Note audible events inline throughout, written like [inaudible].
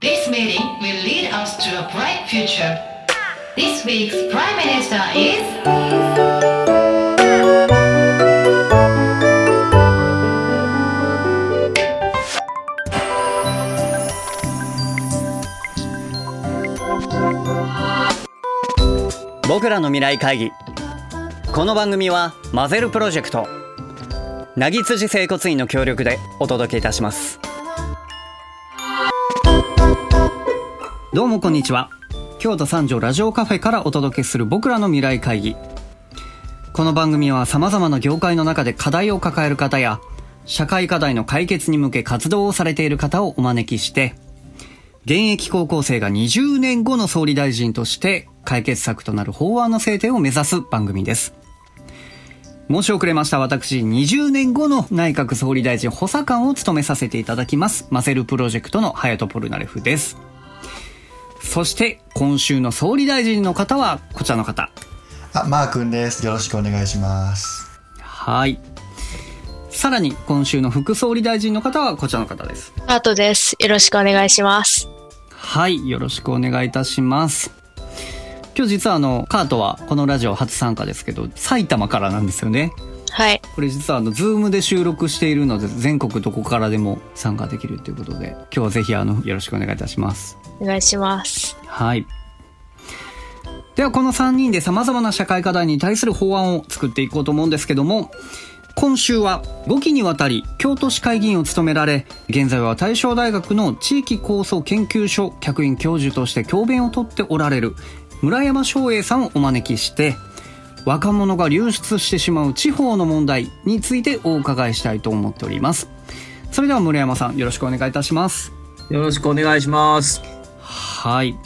This meeting will lead us to a bright future. This week's Prime Minister is. 僕らの未来会議この番組はマゼルプロジェクトなぎ辻整骨院の協力でお届けいたしますどうもこんにちは京都三条ラジオカフェからお届けする僕らの未来会議この番組は様々な業界の中で課題を抱える方や社会課題の解決に向け活動をされている方をお招きして現役高校生が20年後の総理大臣として解決策となる法案の制定を目指す番組です。申し遅れました私、20年後の内閣総理大臣補佐官を務めさせていただきます、マセルプロジェクトのハヤトポルナレフです。そして、今週の総理大臣の方はこちらの方。あ、マー君です。よろしくお願いします。はい。さらに、今週の副総理大臣の方はこちらの方です。アートです。よろしくお願いします。はい、よろしくお願いいたします。今日実はあの、アートはこのラジオ初参加ですけど、埼玉からなんですよね。はい。これ実はあの、 Zoom で収録しているので、全国どこからでも参加できるということで、今日はぜひあの、よろしくお願いいたします。お願いします。はい。ではこの3人で様々な社会課題に対する法案を作っていこうと思うんですけども、今週は5期にわたり京都市会議員を務められ、現在は大正大学の地域構想研究所客員教授として教鞭をとっておられる村山翔英さんをお招きして、若者が流出してしまう地方の問題についてお伺いしたいと思っております。それでは村山さんよろしくお願いいたします。よろしくお願いします。はい。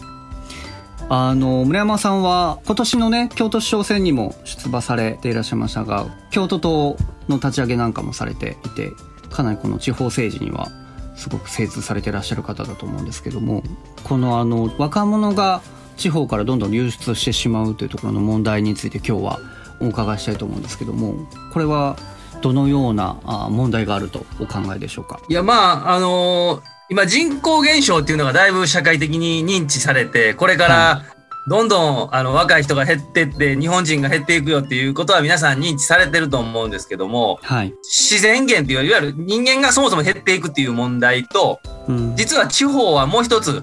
あの村山さんは今年のね京都市長選にも出馬されていらっしゃいましたが京都党の立ち上げなんかもされていてかなりこの地方政治にはすごく精通されていらっしゃる方だと思うんですけどもこのあの若者が地方からどんどん流出してしまうというところの問題について今日はお伺いしたいと思うんですけどもこれはどのような問題があるとお考えでしょうか？いや、まあ、あの今人口減少っていうのがだいぶ社会的に認知されて、これからどんどんあの若い人が減ってって日本人が減っていくよっていうことは皆さん認知されてると思うんですけども、はい、自然減っていういわゆる人間がそもそも減っていくっていう問題と、うん、実は地方はもう一つ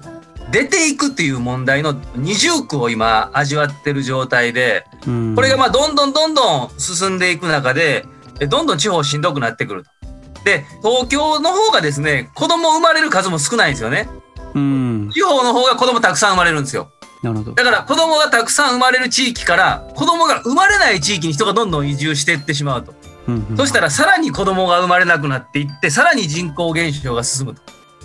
出ていくっていう問題の二重苦を今味わってる状態で、うん。これがまあどんどんどんどん進んでいく中で、えどんどん地方しんどくなってくると。で、東京の方がですね、子供生まれる数も少ないんですよね。うん地方の方が子供たくさん生まれるんですよ。なるほどだから子供がたくさん生まれる地域から子供が生まれない地域に人がどんどん移住していってしまうと。うんうんそしたらさらに子供が生まれなくなっていって、さらに人口減少が進むと。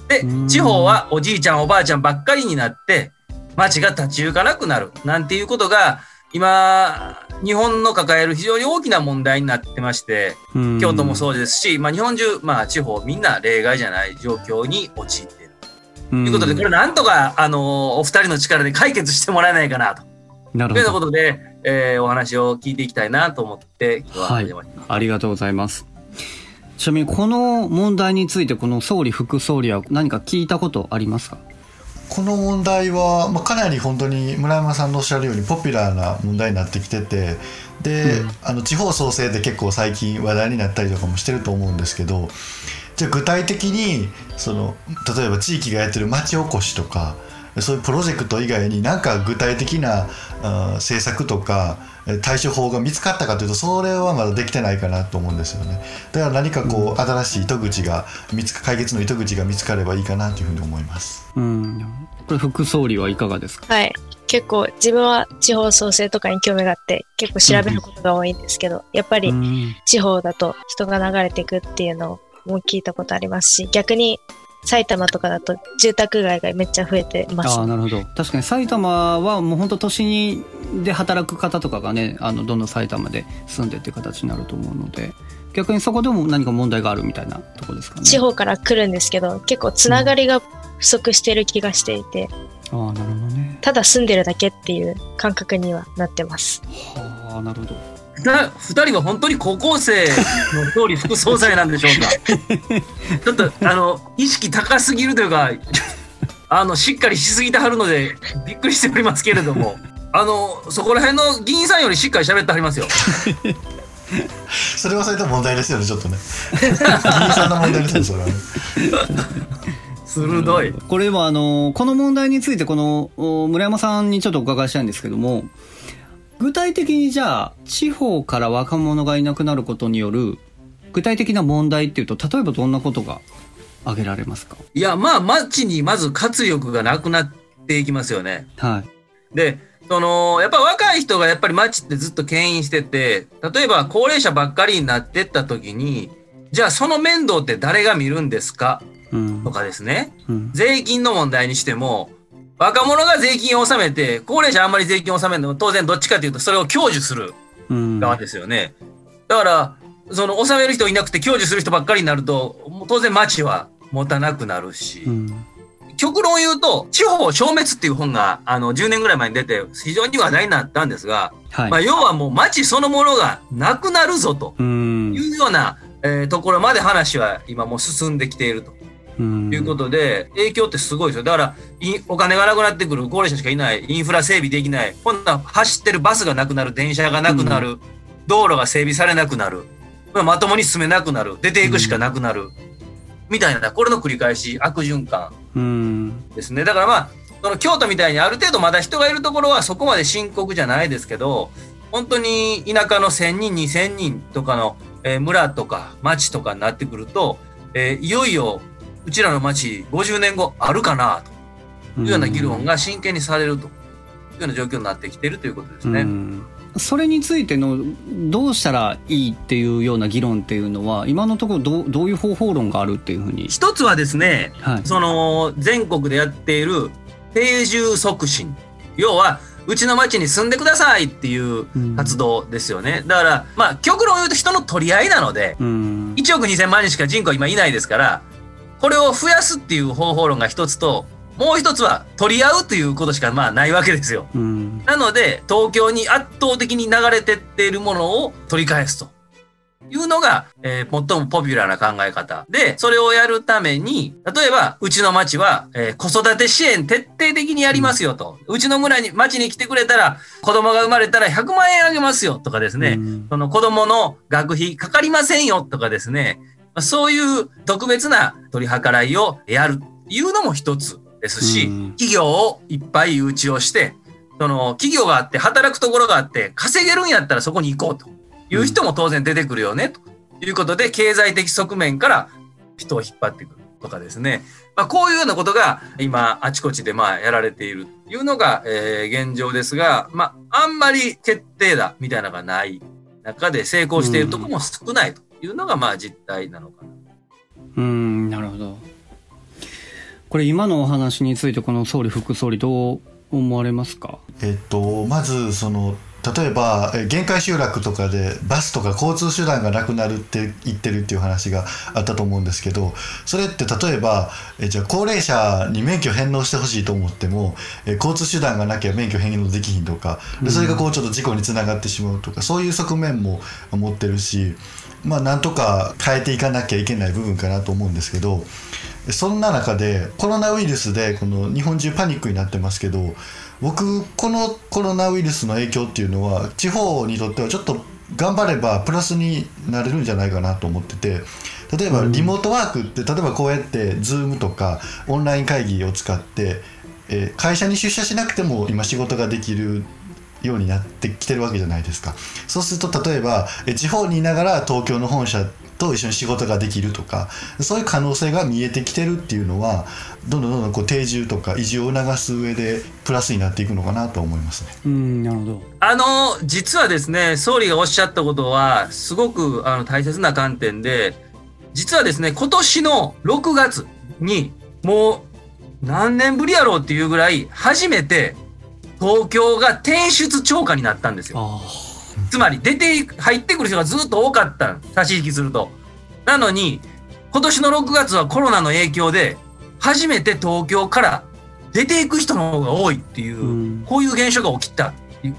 でうん、地方はおじいちゃんおばあちゃんばっかりになって、町が立ち行かなくなる。なんていうことが、今、日本の抱える非常に大きな問題になってまして、うん。京都もそうですし、まあ日本中、まあ地方みんな例外じゃない状況に陥っている。ということで、これなんとか、あの、お二人の力で解決してもらえないかなと。ななるほど。ことで、えーお話を聞いていきたいなと思って、今日ははいお邪魔しますありがとうございます。ちなみにこの問題についてこの総理副総理は何か聞いたことありますか？この問題は、まあ、かなり本当に村山さんのおっしゃるようにポピュラーな問題になってきててで、うん。あの地方創生で結構最近話題になったりとかもしてると思うんですけどじゃあ具体的にその例えば地域がやってる町おこしとかそういうプロジェクト以外に何か具体的な政策とかえ対処法が見つかったかというとそれはまだできてないかなと思うんですよね。だから何かこう、新しい糸口が見つか解決の糸口が見つかればいいかなというふうに思います。うん。これ副総理はいかがですか？はい。結構自分は地方創生とかに興味があって結構調べることが多いんですけど、やっぱりうん。地方だと人が流れていくっていうのも聞いたことありますし、逆に埼玉とかだと住宅街がめっちゃ増えてます。あ。あなるほど。確かに埼玉はもう本当都心にで働く方とかがねあのどんどん埼玉で住んでっていう形になると思うので逆にそこでも何か問題があるみたいなところですかね。地方から来るんですけど、結構つながりが不足してる気がしていて、ああなるほどね。ただ住んでるだけっていう感覚にはなってます。はあなるほどな二人は本当に高校生の総理副総裁なんでしょうか [laughs] ちょっとあの意識高すぎるというかあの、しっかりしすぎてはるので、びっくりしておりますけれども、あの、そこら辺の議員さんよりしっかり喋ってはりますよ。[laughs] それはそれと問題ですよねちょっとね議員さんの問題ですよそれはね鋭い。これはあのこの問題についてこのお村山さんにちょっとお伺いしたいんですけども具体的にじゃあ地方から若者がいなくなることによる具体的な問題っていうと例えばどんなことが挙げられますか？いや、まあ、街にまず活力がなくなっていきますよね。はい。で、その、やっぱ若い人がやっぱり街ってずっと牽引してて、例えば高齢者ばっかりになってった時に、じゃあその面倒って誰が見るんですか？うん。とかですね。うん。税金の問題にしても、若者が税金を納めて、高齢者あんまり税金を納めるのも当然どっちかというとそれを享受するうん。側ですよね。だから、その納める人いなくて享受する人ばっかりになると、もう当然街は持たなくなるし、うん。極論言うと、地方消滅っていう本が、あの、10年ぐらい前に出て、非常に話題になったんですが、はい、まあ、要はもう街そのものがなくなるぞとうん。いうような、えーところまで話は今もう進んできているとうん。いうことで、影響ってすごいですよ。だから、いお金がなくなってくる高齢者しかいない、インフラ整備できない、今度は走ってるバスがなくなる、電車がなくなる、道路が整備されなくなる、まともに進めなくなる、出ていくしかなくなる、みたいな、これの繰り返し、悪循環。うん。ですね。だからまあ、その京都みたいにある程度まだ人がいるところはそこまで深刻じゃないですけど、本当に田舎の1000人、2000人とかの、えー村とか町とかになってくると、えーいよいようちらの町50年後あるかなというような議論が真剣にされるというような状況になってきているということですね。うんそれについてのどうしたらいいっていうような議論っていうのは今のところどうどういう方法論があるっていうふうに、一つはですね、はいその全国でやっている定住促進。要は、うちの町に住んでくださいっていう活動ですよね。だから、まあ、極論言うと人の取り合いなので、うん1億2000万人しか人口今いないですから、これを増やすっていう方法論が一つと、もう一つは取り合うということしかまあないわけですよ。うんなので、東京に圧倒的に流れてっているものを取り返すというのが、えー最もポピュラーな考え方。で、それをやるために、例えば、うちの町は、えー子育て支援徹底的にやりますよと。うちの村に、町に来てくれたら、子供が生まれたら100万円あげますよとかですね。うんその子供の学費かかりませんよとかですね。まあそういう特別な取り計らいをやるいうのも一つですし、うん企業をいっぱい誘致をして、その企業があって働くところがあって稼げるんやったらそこに行こうという人も当然出てくるよねということで経済的側面から人を引っ張ってくるとかですね。まあ、こういうようなことが今あちこちでまあやられているというのが、えー現状ですが、まあ、あんまり決定だみたいなのがない中で成功しているところも少ないというのがまあ実態なのかな。うんなるほどこれ今のお話についてこの総理副総理どう思われますか？えっとまずその例えば限界集落とかでバスとか交通手段がなくなるって言ってるっていう話があったと思うんですけどそれって例えばえじゃあ高齢者に免許返納してほしいと思ってもえ交通手段がなきゃ免許返納できひんとかでそれがこうちょっと事故につながってしまうとかそういう側面も持ってるしまあなんとか変えていかなきゃいけない部分かなと思うんですけどそんな中でコロナウイルスでこの日本中パニックになってますけど僕このコロナウイルスの影響っていうのは地方にとってはちょっと頑張ればプラスになれるんじゃないかなと思ってて例えばリモートワークって例えばこうやって Zoom とかオンライン会議を使って、えー会社に出社しなくても今仕事ができるようになってきてるわけじゃないですか。そうすると例えばえ地方にいながら東京の本社と一緒に仕事ができるとかそういう可能性が見えてきてるっていうのはどんどんどんどんこう定住とか移住を促す上でプラスになっていくのかなと思いますね。うんなるほどあの、実はですね、総理がおっしゃったことは、すごくあの大切な観点で、実はですね、今年の6月に、もう何年ぶりやろうっていうぐらい、初めて東京が転出超過になったんですよ。あつまり出て入ってくる人がずっと多かったん差し引きすると。なのに、今年の6月はコロナの影響で、初めて東京から出ていく人の方が多いっていう、うんこういう現象が起きた。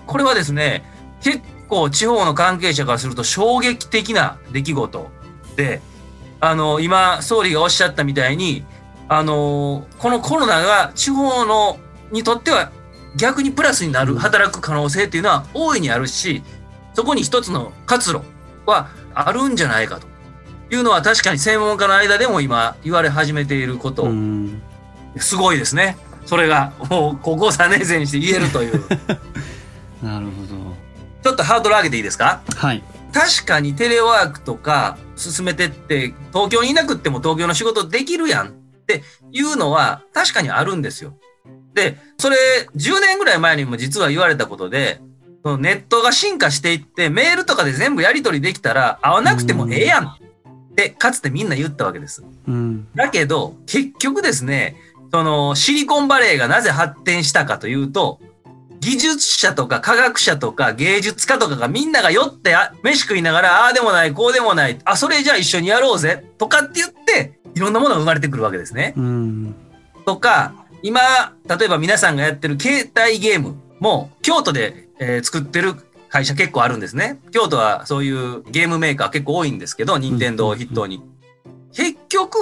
これはですね、結構地方の関係者からすると衝撃的な出来事で、あの、今、総理がおっしゃったみたいに、あのーこのコロナが地方のにとっては逆にプラスになる働く可能性っていうのは大いにあるしそこに一つの活路はあるんじゃないかというのは確かに専門家の間でも今言われ始めていること、うん。すごいですね。それがもう高校3年生にして言えるという。[laughs] なるほちょっとハードル上げていいですか？どはい。確かにテレワークとか進めてって東京にいなくっても東京の仕事できるやんっていうのは確かにあるんですよ。で、それ10年ぐらい前にも実は言われたことで、そのネットが進化していってメールとかで全部やり取りできたら会わなくてもええやんってかつてみんな言ったわけです。うんだけど結局ですね、そのシリコンバレーがなぜ発展したかというと、技術者とか科学者とか芸術家とかがみんなが酔ってあ飯食いながら、ああでもない、こうでもない、あ、それじゃあ一緒にやろうぜとかって言って、いろんなものが生まれてくるわけですね。うんとか、今、例えば皆さんがやってる携帯ゲームも、京都で、えー作ってる会社結構あるんですね。京都はそういうゲームメーカー結構多いんですけど、任天堂を筆頭に。結局、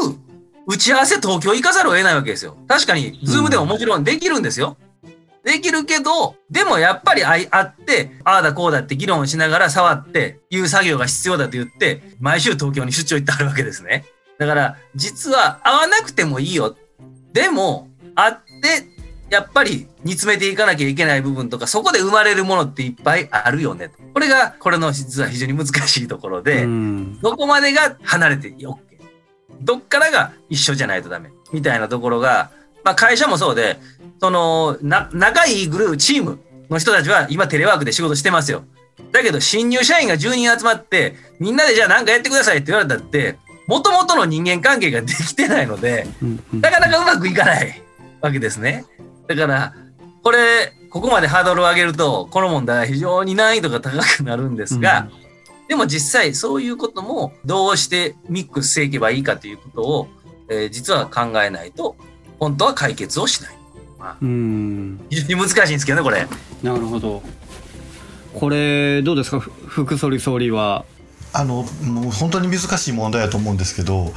打ち合わせ東京行かざるを得ないわけですよ。確かに、ズームでももちろんできるんですよ。できるけど、でもやっぱり会い会って、ああだこうだって議論しながら触って、いう作業が必要だと言って、毎週東京に出張行ってあるわけですね。だから、実は会わなくてもいいよ。でも、会って、やっぱり煮詰めていかなきゃいけない部分とか、そこで生まれるものっていっぱいあるよね。これが、これの実は非常に難しいところで、うんどこまでが離れて OK。どっからが一緒じゃないとダメ。みたいなところが、まあ会社もそうで、その、な、仲いいグループ、チームの人たちは今テレワークで仕事してますよ。だけど新入社員が10人集まって、みんなでじゃあ何かやってくださいって言われたって、元々の人間関係ができてないので、なかなかうまくいかないわけですね。だから、これ、ここまでハードルを上げると、この問題は非常に難易度が高くなるんですが、でも実際そういうこともどうしてミックスしていけばいいかということを、えー実は考えないと、本当は解決をしない。うん。非常に難しいんですけどね、これ。なるほど。これどうですか？ふ副総理総理は。あのもう本当に難しい問題だと思うんですけど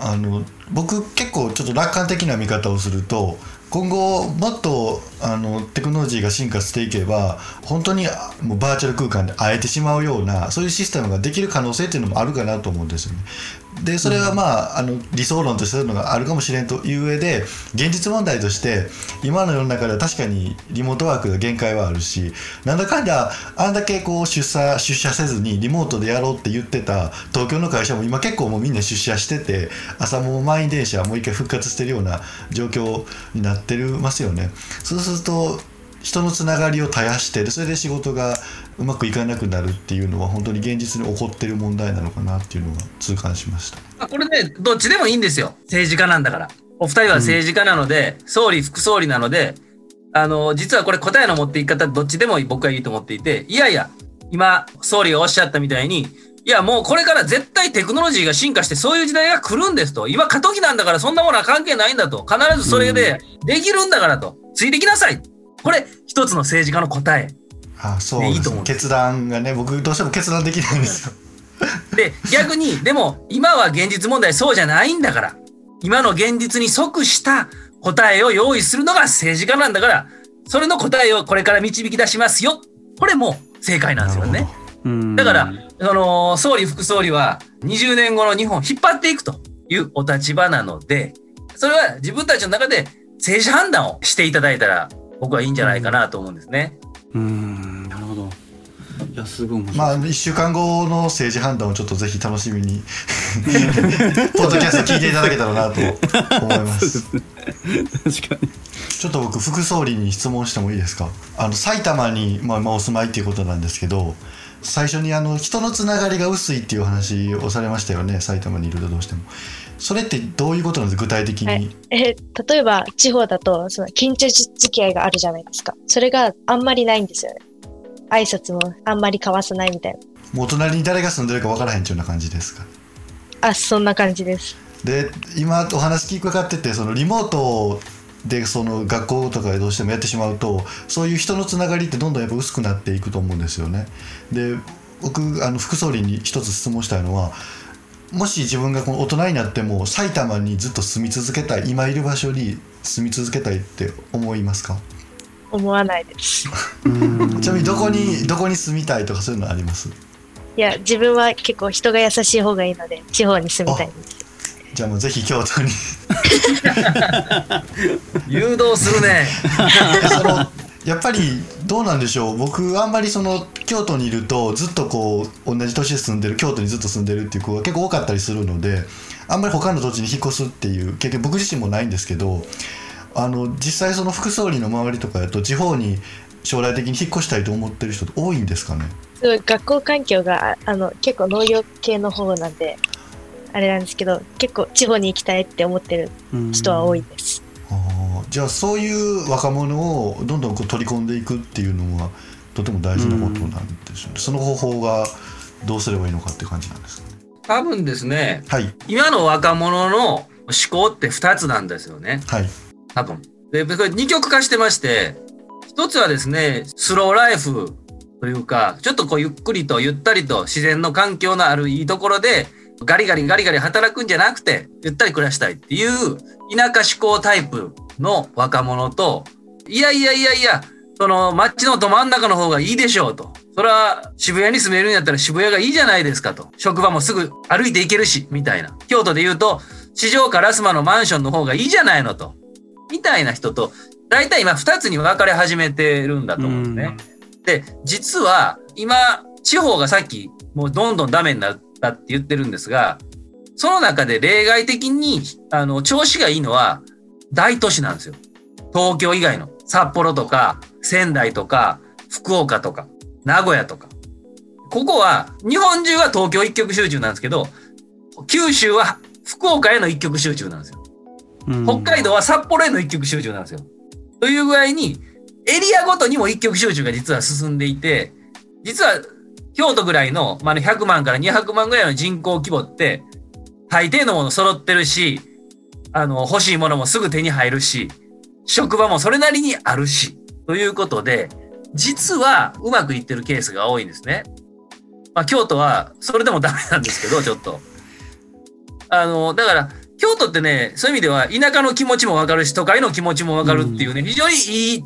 あの僕結構ちょっと楽観的な見方をすると今後もっとあのテクノロジーが進化していけば本当にもうバーチャル空間で会えてしまうようなそういうシステムができる可能性っていうのもあるかなと思うんですよね。でそれはまああの理想論としてそういうのがあるかもしれんという上で現実問題として今の世の中では確かにリモートワークが限界はあるしなんだかんだあんだけこう出社出社せずにリモートでやろうって言ってた東京の会社も今結構もうみんな出社してて朝もう満員電車もう一回復活してるような状況になってるますよね。そうすると人のつながりを絶やしてでそれで仕事がうまくいかなくなるっていうのは本当に現実に起こってる問題なのかなっていうのが痛感しました。あこれね、どっちでもいいんですよ。政治家なんだから。お二人は政治家なので、総理、副総理なので、あの、実はこれ答えの持っていき方どっちでも僕はいいと思っていて、いやいや、今、総理がおっしゃったみたいに、いや、もうこれから絶対テクノロジーが進化してそういう時代が来るんですと。今過渡期なんだからそんなものは関係ないんだと。必ずそれでできるんだからと。ついてきなさい。これ、一つの政治家の答え。あそうですいいと思う決断がね僕どうしても決断できないんですよ。で、逆に、でも、今は現実問題そうじゃないんだから、今の現実に即した答えを用意するのが政治家なんだから、それの答えをこれから導き出しますよ。これも正解なんですよね。うんだから、その、総理、副総理は20年後の日本を引っ張っていくというお立場なので、それは自分たちの中で政治判断をしていただいたら、僕はいいんじゃないかなと思うんですね。うん。なるほど。いやすごい面白い、まあ1週間後の政治判断をちょっとぜひ楽しみに [laughs] ポッドキャスト聞いていただけたらなと思います。確かに。ちょっと僕副総理に質問してもいいですか？あの埼玉に、まあ、まあお住まいっていうことなんですけど最初にあの人のつながりが薄いっていう話をされましたよね埼玉にいるとどうしてもそれってどういうことなんですか？具体的に、はいえ、例えば地方だと、その近所付き合いがあるじゃないですか。それがあんまりないんですよね。挨拶もあんまり交わさないみたいな。もう隣に誰が住んでるか分からへんっていうような感じですか？あ、そんな感じです。で今お話聞くかっててそのリモートでその学校とかでどうしてもやってしまうとそういう人のつながりってどんどんやっぱ薄くなっていくと思うんですよね。で僕あの副総理に一つ質問したいのはもし自分がこの大人になっても埼玉にずっと住み続けたい今いる場所に住み続けたいって思いますか？思わないです。ちなみにどこにどこに住みたいとかそういうのあります？いや、自分は結構人が優しい方がいいので、地方に住みたいんです。じゃあもうぜひ京都に [laughs] 誘導するね。[laughs] そのやっぱりどうなんでしょう。僕あんまりその京都にいるとずっとこう同じ都市で住んでる京都にずっと住んでるっていう子が結構多かったりするのであんまり他の土地に引っ越すっていう経験僕自身もないんですけどあの実際その副総理の周りとかやと地方に将来的に引っ越したいと思ってる人って多いんですかね。学校環境がああの結構農業系の方なんで、あれなんですけど、結構地方に行きたいって思ってる人は多いです。じゃあそういう若者をどんどんこう取り込んでいくっていうのはとても大事なことなんですよね、その方法がどうすればいいのかって感じなんですかね多分ですね、はい今の若者の思考って2つなんですよね。はい多分。で、これ二極化してまして、一つはですね、スローライフというか、ちょっとこうゆっくりとゆったりと自然の環境のあるいいところで、ガリガリガリガリ働くんじゃなくて、ゆったり暮らしたいっていう田舎志向タイプの若者と、いやいやいやいや、その街のど真ん中の方がいいでしょうと。それは渋谷に住めるんやったら渋谷がいいじゃないですかと。職場もすぐ歩いて行けるし、みたいな。京都で言うと、四条かラスマのマンションの方がいいじゃないのと。みたいな人と、大体今二つに分かれ始めてるんだと思うんですね。で、実は今、地方がさっきもうどんどんダメになったって言ってるんですが、その中で例外的に、あの、調子がいいのは大都市なんですよ。東京以外の。札幌とか、仙台とか、福岡とか、名古屋とか。ここは、日本中は東京一極集中なんですけど、九州は福岡への一極集中なんですよ。北海道は札幌への一極集中なんですよ。という具合に、エリアごとにも一極集中が実は進んでいて、実は京都ぐらいの、まあ、100万から200万ぐらいの人口規模って、大抵のもの揃ってるし、あの、欲しいものもすぐ手に入るし、職場もそれなりにあるし、ということで、実はうまくいってるケースが多いんですね。まあ、京都はそれでもダメなんですけど、[laughs] ちょっと。あの、だから、京都ってね、そういう意味では田舎の気持ちもわかるし、都会の気持ちもわかるっていうね、非常にいい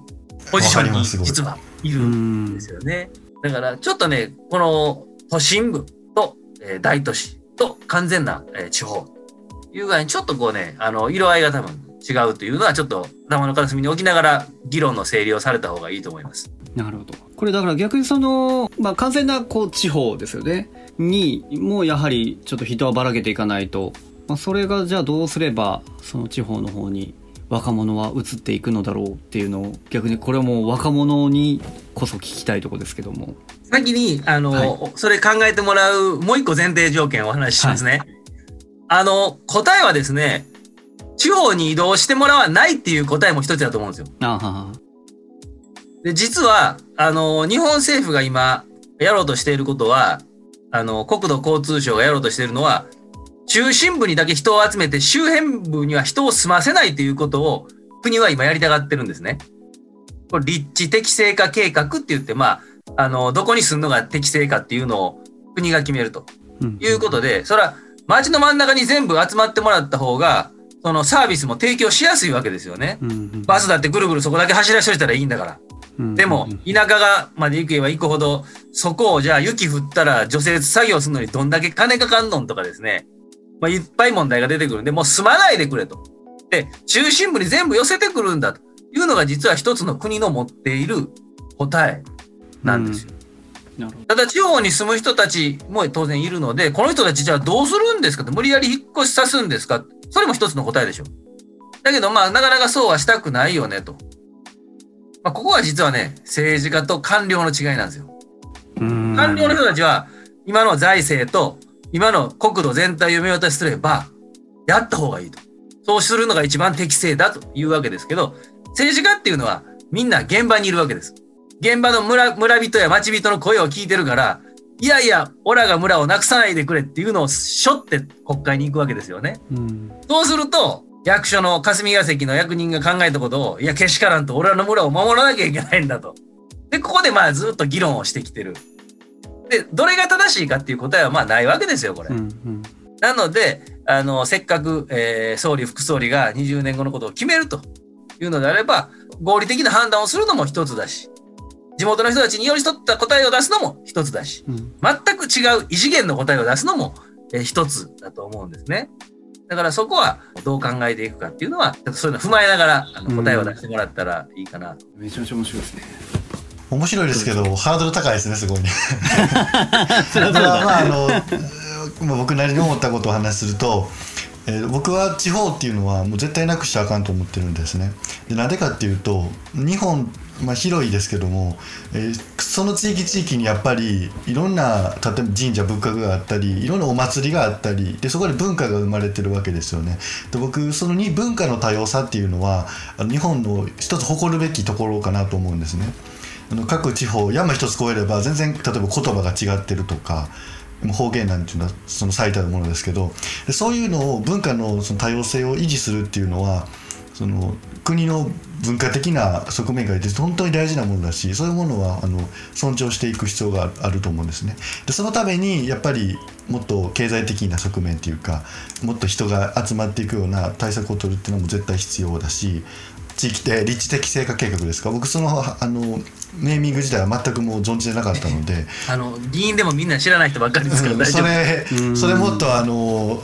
ポジションに実はいるんですよね。だから、ちょっとね、この都心部と、えー大都市と完全な、えー地方という具合にちょっとこうね、あの、色合いが多分違うというのはちょっと頭の片隅に置きながら議論の整理をされた方がいいと思います。なるほど。これだから逆にその、まあ、完全なこう地方ですよね。に、もうやはりちょっと人はばらけていかないと、まあ、それがじゃあどうすれば、その地方の方に若者は移っていくのだろうっていうのを、逆にこれはもう若者にこそ聞きたいところですけども。先に、あの、はそれ考えてもらうもう一個前提条件をお話ししますね。あの、答えはですね、地方に移動してもらわないっていう答えも一つだと思うんですよ。あはは。で、実は、あの、日本政府が今、やろうとしていることは、あの、国土交通省がやろうとしているのは、中心部にだけ人を集めて、周辺部には人を住ませないということを、国は今やりたがってるんですね。これ、立地適正化計画って言って、まあ、あの、どこに住むのが適正かっていうのを国が決めるとうんいうことで、それは街の真ん中に全部集まってもらった方が、そのサービスも提供しやすいわけですよね。うんうんバスだってぐるぐるそこだけ走らせといたらいいんだから。うんでも、田舎がまで行けば行くほど、そこをじゃあ雪降ったら除雪作業するのにどんだけ金かかんのんとかですね。まあ、いっぱい問題が出てくるんで、もう住まないでくれと。で、中心部に全部寄せてくるんだというのが実は一つの国の持っている答えなんですよ。ただ地方に住む人たちも当然いるので、この人たちじゃあどうするんですかって無理やり引っ越しさすんですかそれも一つの答えでしょ。だけどまあなかなかそうはしたくないよねと。まあここは実はね、政治家と官僚の違いなんですよ。うん官僚の人たちは今の財政と今の国土全体を見渡しすれば、やった方がいいと。そうするのが一番適正だというわけですけど、政治家っていうのはみんな現場にいるわけです。現場の村村人や町人の声を聞いてるから、いやいや、オラが村をなくさないでくれっていうのをしょって国会に行くわけですよね。うんそうすると、役所の霞が関の役人が考えたことを、いや、けしからんと俺らの村を守らなきゃいけないんだと。で、ここでまあずっと議論をしてきてる。で、どれが正しいかっていう答えはまあないわけですよ、これ。うんうんなので、あの、せっかく、えー総理、副総理が20年後のことを決めるというのであれば、合理的な判断をするのも一つだし、地元の人たちに寄り添った答えを出すのも一つだし、うん全く違う異次元の答えを出すのも、えー一つだと思うんですね。だからそこはどう考えていくかっていうのは、ちょっとそういうのを踏まえながらあの答えを出してもらったらいいかなと。めちゃめちゃ面白いですね面白いですけどハードル高いですねすごいね。[laughs] それまあまああのまあ僕なりに思ったことをお話しすると、えー僕は地方っていうのはもう絶対なくしちゃあかんと思ってるんですね。でなんでかっていうと日本、まあ、広いですけども、えーその地域地域にやっぱりいろんな例えば神社仏閣があったりいろんなお祭りがあったりでそこで文化が生まれてるわけですよね。で僕そのに文化の多様さっていうのはあの日本の一つ誇るべきところかなと思うんですね。あの各地方山一つ越えれば全然例えば言葉が違ってるとかもう方言なんていうのはその最たるものですけどでそういうのを文化のその多様性を維持するっていうのはその国の文化的な側面から言って本当に大事なものだしそういうものはあの尊重していく必要があると思うんですね。でそのためにやっぱりもっと経済的な側面っていうかもっと人が集まっていくような対策を取るっていうのも絶対必要だし地域で立地的成果計画ですか僕そのあのネーミング自体は全くもう存じてなかったので。あの、議員でもみんな知らない人ばっかりですからうん大丈夫。それうんそれもっとあの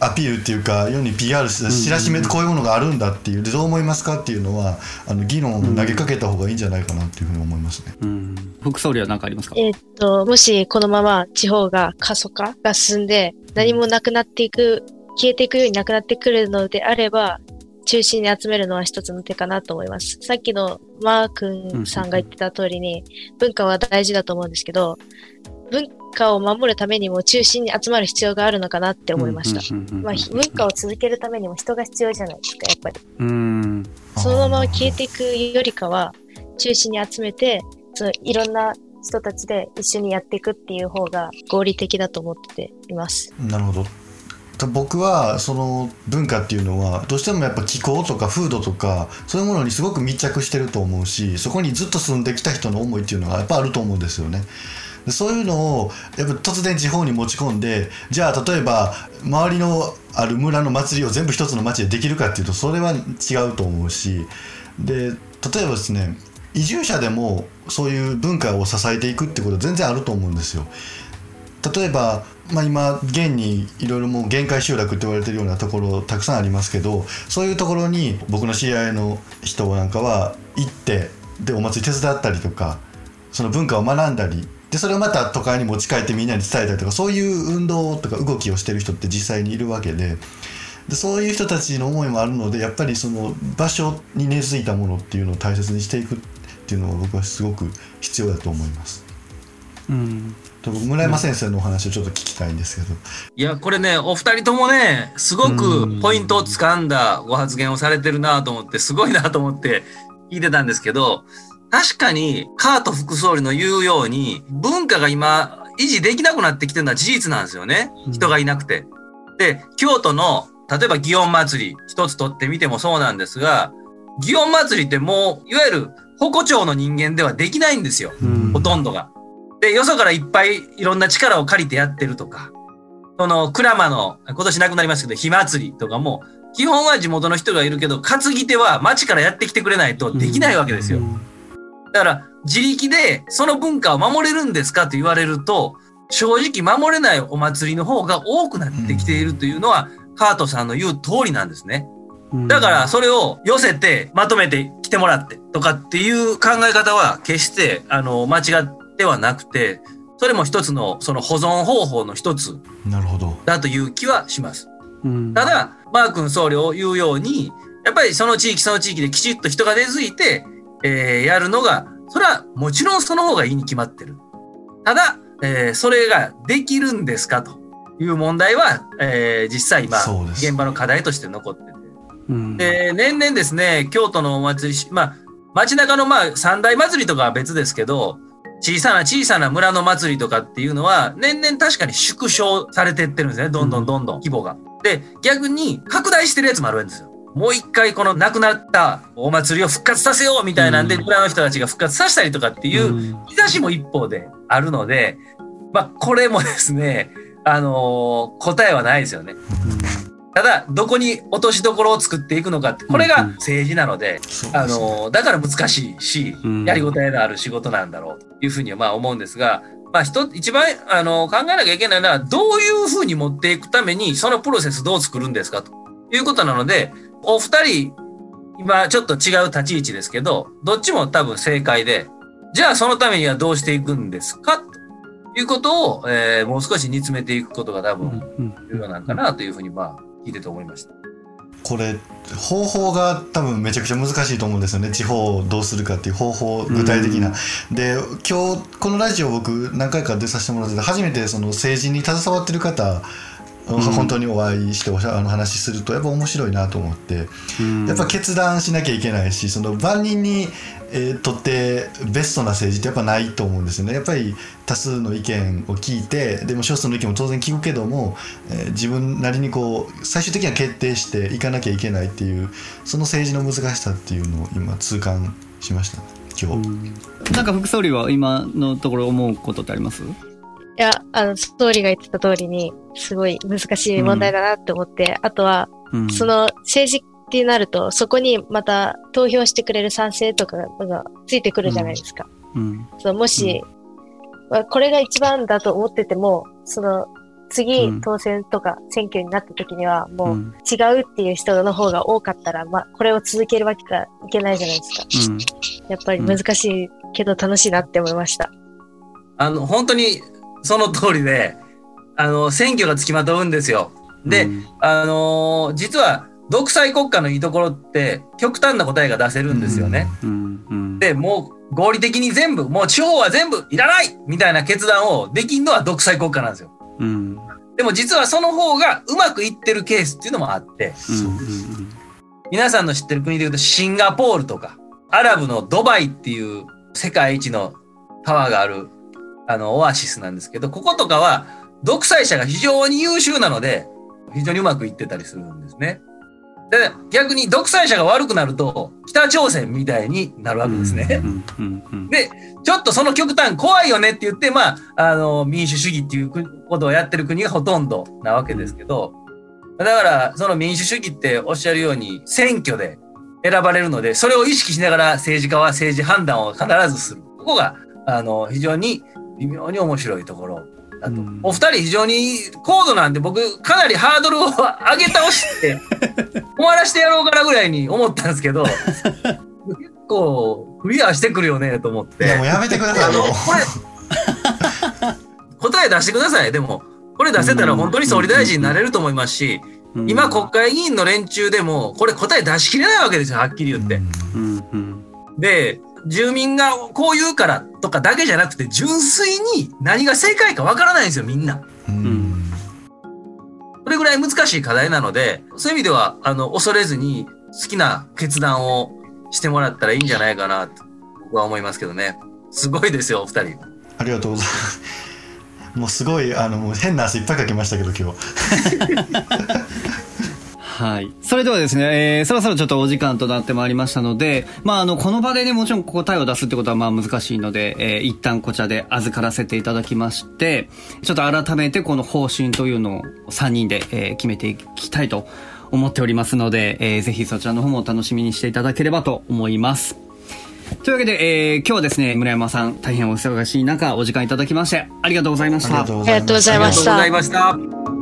アピールっていうか世に PR して知らしめてこういうものがあるんだっていうでどう思いますかっていうのはあの議論を投げかけた方がいいんじゃないかなっていうふうに思いますね。うん。副総理は何かありますかえーっと、もしこのまま地方が過疎化が進ん。で、何もなくなっていく、消えていくようになくなってくるのであれば、中心に集めるのは一つの手かなと思います。さっきのマー君さん。が言ってた通りに、文化は大事だと思うん。ですけど、文化を守るためにも中心に集まる必要があるのかなって思いました。まあ、文化を続けるためにも人が必要じゃないですか、やっぱり。うんそのまま消えていくよりかは、中心に集めて、そのいろんな人たちで一緒にやっていくっていう方が合理的だと思っています。なるほどと僕はその文化っていうのはどうしてもやっぱ気候とか風土とかそういうものにすごく密着してると思うしそこにずっと住んできた人の思いっていうのがやっぱあると思うんですよね。そういうのをやっぱ突然地方に持ち込んでじゃあ例えば周りのある村の祭りを全部一つの町でできるかっていうとそれは違うと思うしで例えばですね移住者でもそういう文化を支えていくってことは全然あると思うんですよ。例えば、まあ、今現にいろいろもう限界集落って言われてるようなところたくさんありますけどそういうところに僕の知り合いの人なんかは行ってでお祭り手伝ったりとかその文化を学んだりでそれをまた都会に持ち帰ってみんなに伝えたりとかそういう運動とか動きをしてる人って実際にいるわけで。でそういう人たちの思いもあるのでやっぱりその場所に根付いたものっていうのを大切にしていくっていうのは僕はすごく必要だと思います。うん村山先生のお話をちょっと聞きたいんですけど、いや、これね、お二人ともね、すごくポイントをつかんだご発言をされてるなと思って、すごいなと思って聞いてたんですけど、確かにカート副総理の言うように、文化が今維持できなくなってきてるのは事実なんですよね。人がいなくて。で、京都の、例えば祇園祭り、一つ取ってみてもそうなんですが、祇園祭りってもう、いわゆる、鉾町の人間ではできないんですよ。うんほとんどが。で、よそからいっぱいいろんな力を借りてやってるとか、その、鞍馬の、今年なくなりましたけど、火祭りとかも、基本は地元の人がいるけど、担ぎ手は町からやってきてくれないとできないわけですよ。だから、自力でその文化を守れるんですかと言われると、正直守れないお祭りの方が多くなってきているというのは、カートさんの言う通りなんですね。うんだから、それを寄せて、まとめて来てもらってとかっていう考え方は決して、あの、間違ってはなくて、それも一つの、その保存方法の一つだという気はします。うんただ、マー君総領言うように、やっぱりその地域その地域できちっと人が根付いて、えーやるのが、それはもちろんその方がいいに決まってる。ただ、えーそれができるんですかという問題は、えー実際今、現場の課題として残ってて。うんで、年々ですね、京都のお祭りし、まあ、街中のまあ、三大祭りとかは別ですけど、小さな小さな村の祭りとかっていうのは、年々確かに縮小されてってるんですね。どんどんどんどん規模が。で、逆に拡大してるやつもあるんですよ。もう一回この亡くなったお祭りを復活させようみたいなんで、うん。村の人たちが復活させたりとかっていううん。兆しも一方であるので、まあ、これもですね、あのー答えはないですよね。ただ、どこに落としどころを作っていくのかって、これが政治なので、あそうですね。のーだから難しいしうん、やりごたえのある仕事なんだろうというふうにはまあ思うんですが、まあ一番、あのー考えなきゃいけないのは、どういうふうに持っていくために、そのプロセスどう作るんですかということなので、お二人、今ちょっと違う立ち位置ですけど、どっちも多分正解で、じゃあそのためにはどうしていくんですか？ということを、えーもう少し煮詰めていくことが多分重要なんかなというふうにまあ聞いてて思いました。これ方法が多分めちゃくちゃ難しいと思うんですよね地方をどうするかっていう方法具体的な。で今日このラジオ僕何回か出させてもらってて初めてその政治に携わってる方、本当にお会いしておしゃあの話するとやっぱ面白いなと思って。うん。やっぱ決断しなきゃいけないしその万人に、えーとってベストな政治ってやっぱないと思うんですよね。やっぱり多数の意見を聞いてでも少数の意見も当然聞くけども、えー自分なりにこう最終的には決定していかなきゃいけないっていうその政治の難しさっていうのを今痛感しました。今日。なんか副総理は今のところ思うことってあります？いや、あの、ストーリーが言ってた通りに、すごい難しい問題だなって思って、あとは、うん。その政治ってなると、そこにまた投票してくれる賛成とかがついてくるじゃないですか。うん。そうもし、まあこれが一番だと思ってても、その、次うん。当選とか選挙になった時には、もううん。違うっていう人の方が多かったら、まあ、これを続けるわけがいけないじゃないですか。うん。やっぱり難しいけど楽しいなって思いました。あの、本当にその通りで、あの、選挙がつきまとうんですよ。で、うんあのー実は独裁国家のいいところって極端な答えが出せるんですよね。うんうんで、もう合理的に全部、もう地方は全部いらないみたいな決断をできんのは独裁国家なんですよ。うんでも実はその方がうまくいってるケースっていうのもあって、うん皆さんの知ってる国で言うとシンガポールとか、アラブのドバイっていう世界一のタワーがある、あの、オアシスなんですけど、こことかは独裁者が非常に優秀なので、非常にうまくいってたりするんですね。で、逆に独裁者が悪くなると、北朝鮮みたいになるわけですね。で、ちょっとその極端怖いよねって言って、まあ、あの、民主主義っていうことをやってる国がほとんどなわけですけど、だから、その民主主義っておっしゃるように、選挙で選ばれるので、それを意識しながら政治家は政治判断を必ずする。ここが、あの、非常に微妙に面白いところだと。うんお二人非常に高度なんで、僕、かなりハードルを上げ倒して、[laughs] 終わらしてやろうかなぐらいに思ったんですけど、結構、クリアしてくるよね、と思って。いやもうやめてくださあの、いよこれ、答え出してください。でも、これ出せたら本当に総理大臣になれると思いますし、うん今国会議員の連中でも、これ答え出しきれないわけですよ、はっきり言って。うんうんで、住民がこう言うからとかだけじゃなくて、純粋に何が正解かわからないんですよ、みんな。うんそれぐらい難しい課題なので、そういう意味では、あの、恐れずに好きな決断をしてもらったらいいんじゃないかなと、僕は思いますけどね。すごいですよ、お二人。ありがとうございますもうすごいあのもう変な汗いっぱいかきましたけど今日はい。それではですね、えーそろそろちょっとお時間となってまいりましたので、まあ、あの、この場でね、もちろん答えを出すってことはまあ難しいので、えー一旦こちらで預からせていただきまして、ちょっと改めてこの方針というのを3人で、えー決めていきたいと思っておりますので、えーぜひそちらの方もお楽しみにしていただければと思います。というわけで、えー今日はですね、村山さん、大変お忙しい中、お時間いただきまして、ありがとうございました。ありがとうごありがとうございましたありがとうございました。